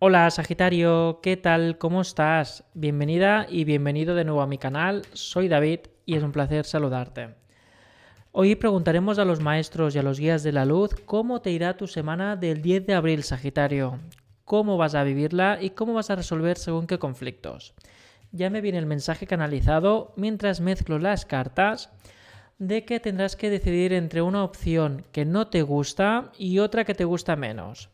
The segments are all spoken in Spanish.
Hola Sagitario, ¿qué tal? ¿Cómo estás? Bienvenida y bienvenido de nuevo a mi canal. Soy David y es un placer saludarte. Hoy preguntaremos a los maestros y a los guías de la luz cómo te irá tu semana del 10 de abril, Sagitario, cómo vas a vivirla y cómo vas a resolver según qué conflictos. Ya me viene el mensaje canalizado mientras mezclo las cartas de que tendrás que decidir entre una opción que no te gusta y otra que te gusta menos.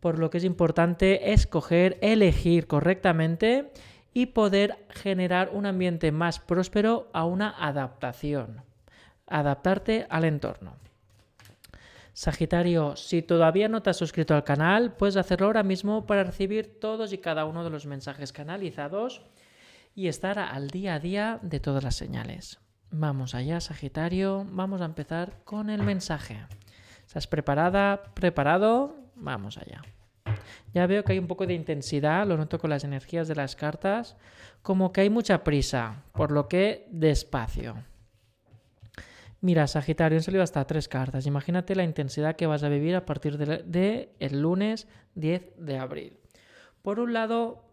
Por lo que es importante escoger, elegir correctamente y poder generar un ambiente más próspero a una adaptación adaptarte al entorno. Sagitario, si todavía no te has suscrito al canal, puedes hacerlo ahora mismo para recibir todos y cada uno de los mensajes canalizados y estar al día a día de todas las señales. Vamos allá, Sagitario, vamos a empezar con el mensaje. ¿Estás preparada? ¿Preparado? Vamos allá. Ya veo que hay un poco de intensidad, lo noto con las energías de las cartas, como que hay mucha prisa, por lo que despacio. Mira, Sagitario, han salido hasta tres cartas. Imagínate la intensidad que vas a vivir a partir del de lunes 10 de abril. Por un lado,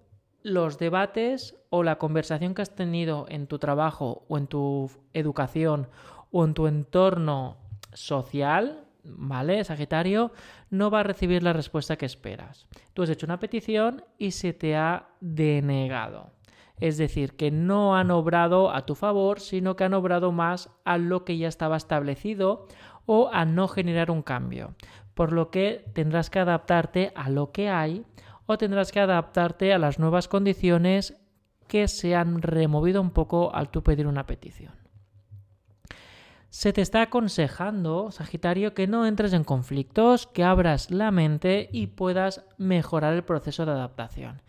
los debates o la conversación que has tenido en tu trabajo o en tu educación o en tu entorno social, ¿vale? Sagitario, no va a recibir la respuesta que esperas. Tú has hecho una petición y se te ha denegado. Es decir, que no han obrado a tu favor, sino que han obrado más a lo que ya estaba establecido o a no generar un cambio. Por lo que tendrás que adaptarte a lo que hay o tendrás que adaptarte a las nuevas condiciones que se han removido un poco al tú pedir una petición. Se te está aconsejando, Sagitario, que no entres en conflictos, que abras la mente y puedas mejorar el proceso de adaptación.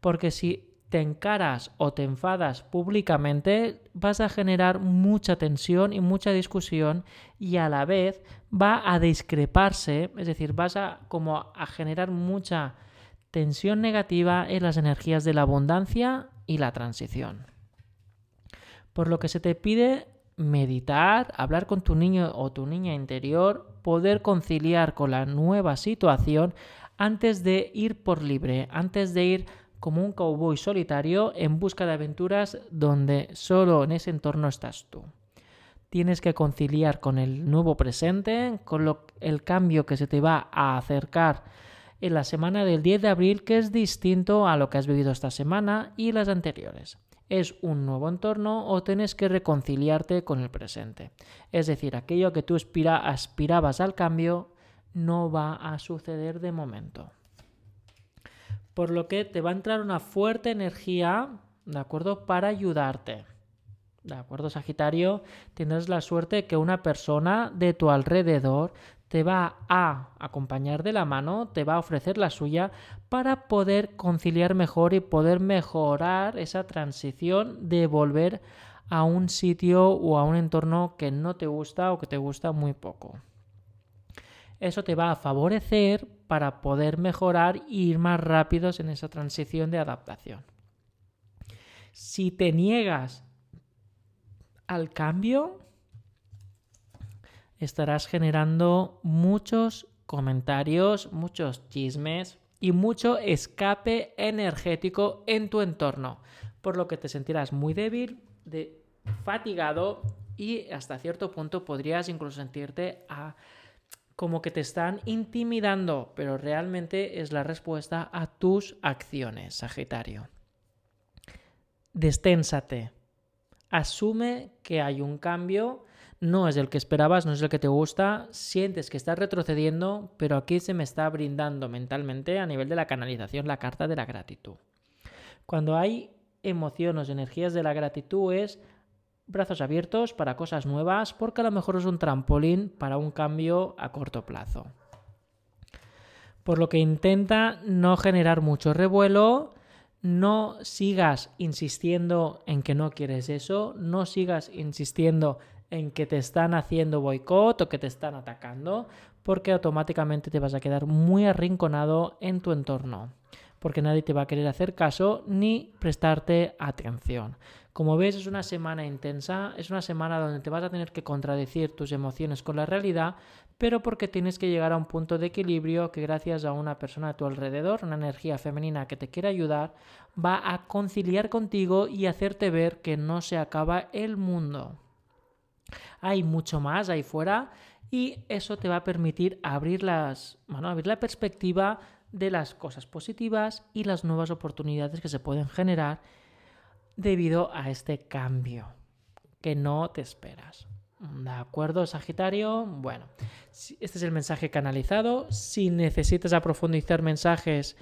Porque si te encaras o te enfadas públicamente, vas a generar mucha tensión y mucha discusión y a la vez va a discreparse, es decir, vas a como a generar mucha tensión negativa en las energías de la abundancia y la transición. Por lo que se te pide meditar, hablar con tu niño o tu niña interior, poder conciliar con la nueva situación antes de ir por libre, antes de ir como un cowboy solitario en busca de aventuras donde solo en ese entorno estás tú. Tienes que conciliar con el nuevo presente, con el cambio que se te va a acercar en la semana del 10 de abril, que es distinto a lo que has vivido esta semana y las anteriores. Es un nuevo entorno o tienes que reconciliarte con el presente. Es decir, aquello que tú aspirabas al cambio no va a suceder de momento por lo que te va a entrar una fuerte energía, ¿de acuerdo? Para ayudarte. ¿De acuerdo, Sagitario? Tendrás la suerte que una persona de tu alrededor te va a acompañar de la mano, te va a ofrecer la suya para poder conciliar mejor y poder mejorar esa transición de volver a un sitio o a un entorno que no te gusta o que te gusta muy poco. Eso te va a favorecer para poder mejorar e ir más rápidos en esa transición de adaptación. Si te niegas al cambio, estarás generando muchos comentarios, muchos chismes y mucho escape energético en tu entorno, por lo que te sentirás muy débil, de, fatigado y hasta cierto punto podrías incluso sentirte a como que te están intimidando, pero realmente es la respuesta a tus acciones, Sagitario. Desténsate. Asume que hay un cambio, no es el que esperabas, no es el que te gusta, sientes que estás retrocediendo, pero aquí se me está brindando mentalmente a nivel de la canalización la carta de la gratitud. Cuando hay emociones, energías de la gratitud es brazos abiertos para cosas nuevas porque a lo mejor es un trampolín para un cambio a corto plazo. Por lo que intenta no generar mucho revuelo, no sigas insistiendo en que no quieres eso, no sigas insistiendo en que te están haciendo boicot o que te están atacando, porque automáticamente te vas a quedar muy arrinconado en tu entorno. Porque nadie te va a querer hacer caso ni prestarte atención. Como ves, es una semana intensa, es una semana donde te vas a tener que contradecir tus emociones con la realidad, pero porque tienes que llegar a un punto de equilibrio que gracias a una persona a tu alrededor, una energía femenina que te quiere ayudar, va a conciliar contigo y hacerte ver que no se acaba el mundo. Hay mucho más ahí fuera y eso te va a permitir abrir, las, bueno, abrir la perspectiva de las cosas positivas y las nuevas oportunidades que se pueden generar debido a este cambio que no te esperas. ¿De acuerdo, Sagitario? Bueno, este es el mensaje canalizado. Si necesitas profundizar mensajes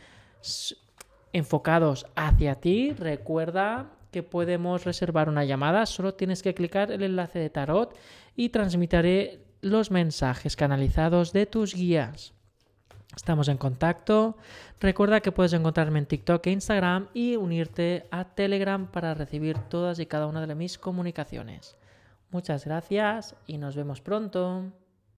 enfocados hacia ti, recuerda que podemos reservar una llamada. Solo tienes que clicar el enlace de tarot y transmitiré los mensajes canalizados de tus guías. Estamos en contacto. Recuerda que puedes encontrarme en TikTok e Instagram y unirte a Telegram para recibir todas y cada una de mis comunicaciones. Muchas gracias y nos vemos pronto.